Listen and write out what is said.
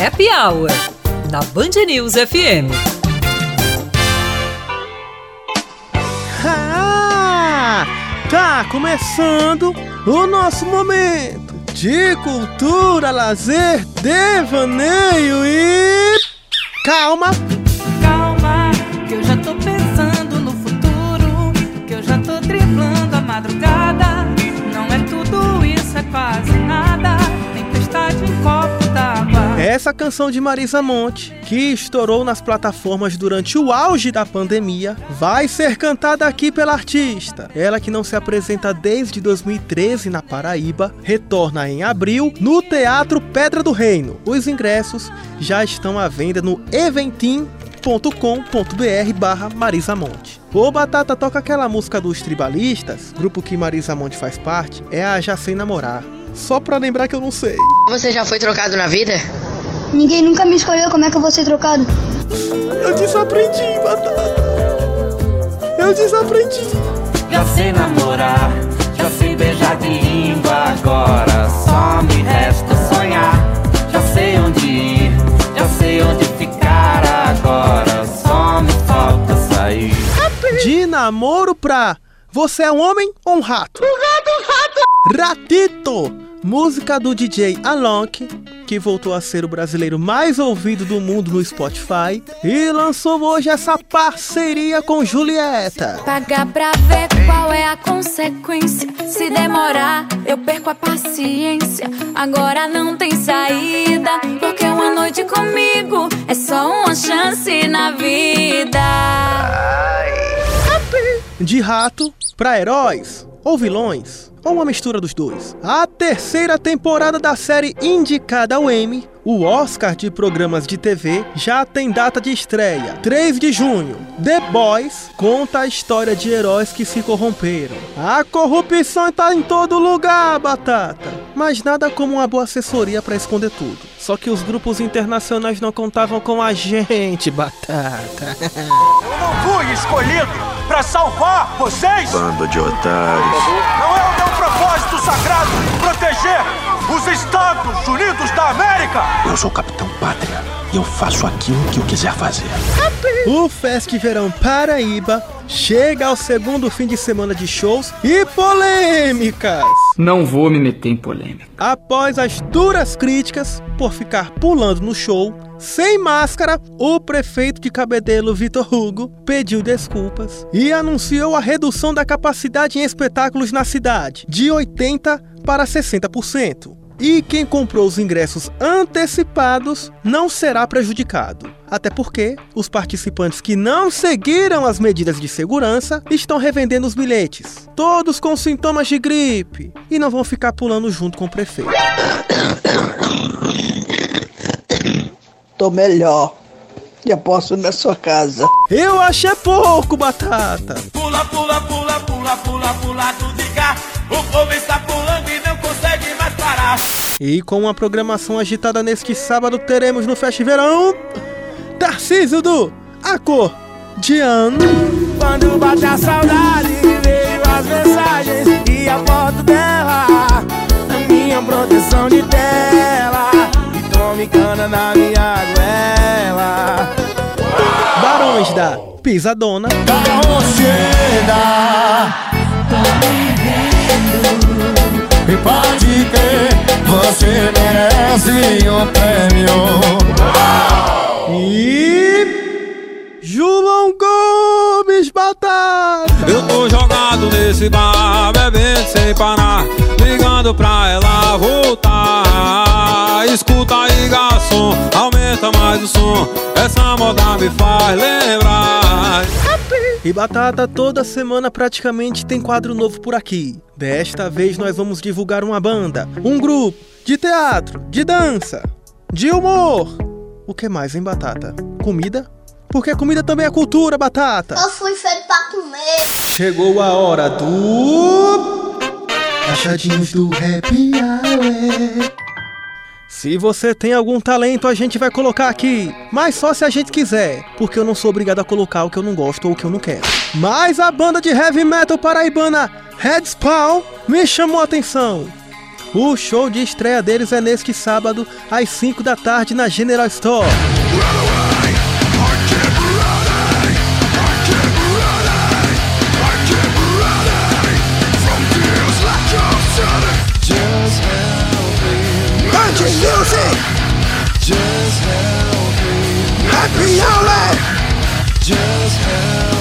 Happy Hour, na Band News FM. Ah, tá começando o nosso momento de cultura, lazer, devaneio e. Calma! Essa canção de Marisa Monte, que estourou nas plataformas durante o auge da pandemia, vai ser cantada aqui pela artista. Ela que não se apresenta desde 2013 na Paraíba, retorna em abril no Teatro Pedra do Reino. Os ingressos já estão à venda no eventim.com.br barra Marisa Monte. O Batata toca aquela música dos Tribalistas, grupo que Marisa Monte faz parte, é a Já Sei Namorar. Só pra lembrar que eu não sei. Você já foi trocado na vida? Ninguém nunca me escolheu, como é que eu vou ser trocado? Eu desaprendi, Batata. Eu desaprendi. Já sei namorar, já sei beijar de língua. Agora só me resta sonhar. Já sei onde ir, já sei onde ficar. Agora só me falta sair. De namoro pra Você é um homem ou um rato? Um rato, um rato! Ratito! Música do DJ Alok, que voltou a ser o brasileiro mais ouvido do mundo no Spotify e lançou hoje essa parceria com Julieta. Pagar pra ver qual é a consequência. Se demorar, eu perco a paciência. Agora não tem saída, porque uma noite comigo é só uma chance na vida. De rato pra heróis ou vilões, ou uma mistura dos dois. A terceira temporada da série indicada ao Emmy, o Oscar de programas de TV, já tem data de estreia, 3 de junho. The Boys conta a história de heróis que se corromperam. A corrupção está em todo lugar, batata. Mas nada como uma boa assessoria para esconder tudo. Só que os grupos internacionais não contavam com a gente, batata. Eu não fui escolhido para salvar vocês! Bando de otários. Não é Eu sou o Capitão Pátria e eu faço aquilo que eu quiser fazer. O Fest Verão Paraíba chega ao segundo fim de semana de shows e polêmicas. Não vou me meter em polêmica. Após as duras críticas por ficar pulando no show, sem máscara, o prefeito de Cabedelo, Vitor Hugo, pediu desculpas e anunciou a redução da capacidade em espetáculos na cidade, de 80% para 60%. E quem comprou os ingressos antecipados não será prejudicado. Até porque os participantes que não seguiram as medidas de segurança estão revendendo os bilhetes, todos com sintomas de gripe, e não vão ficar pulando junto com o prefeito. Tô melhor. Já posso ir na sua casa. Eu achei pouco, Batata! Pula, pula, pula, pula, pula, pula, tudo de cá. O povo está pulando E com uma programação agitada neste sábado, teremos no Festiverão Tarcísio do Acordeon. Quando bate a saudade, veio as mensagens e a foto dela. A minha proteção de tela. E tome cana na minha goela. Barões da Pisadona. E pode ter, você merece um prêmio. E. João Gomes Batata! Eu tô jogado nesse bar, bebendo sem parar, ligando pra ela voltar. Escuta aí, garçom, aumenta mais o som. Essa moda me faz lembrar. E Batata, toda semana praticamente tem quadro novo por aqui. Desta vez nós vamos divulgar uma banda, um grupo de teatro, de dança, de humor. O que mais, hein, Batata? Comida? Porque comida também é cultura, Batata. Eu fui feito pra comer. Chegou a hora do. Achadinhos do Happy Hour. Se você tem algum talento, a gente vai colocar aqui. Mas só se a gente quiser. Porque eu não sou obrigado a colocar o que eu não gosto ou o que eu não quero. Mas a banda de heavy metal paraibana Red Spawn me chamou a atenção. O show de estreia deles é neste sábado, às 5 da tarde, na General Store. Music. Just help me. Happy hour. Just help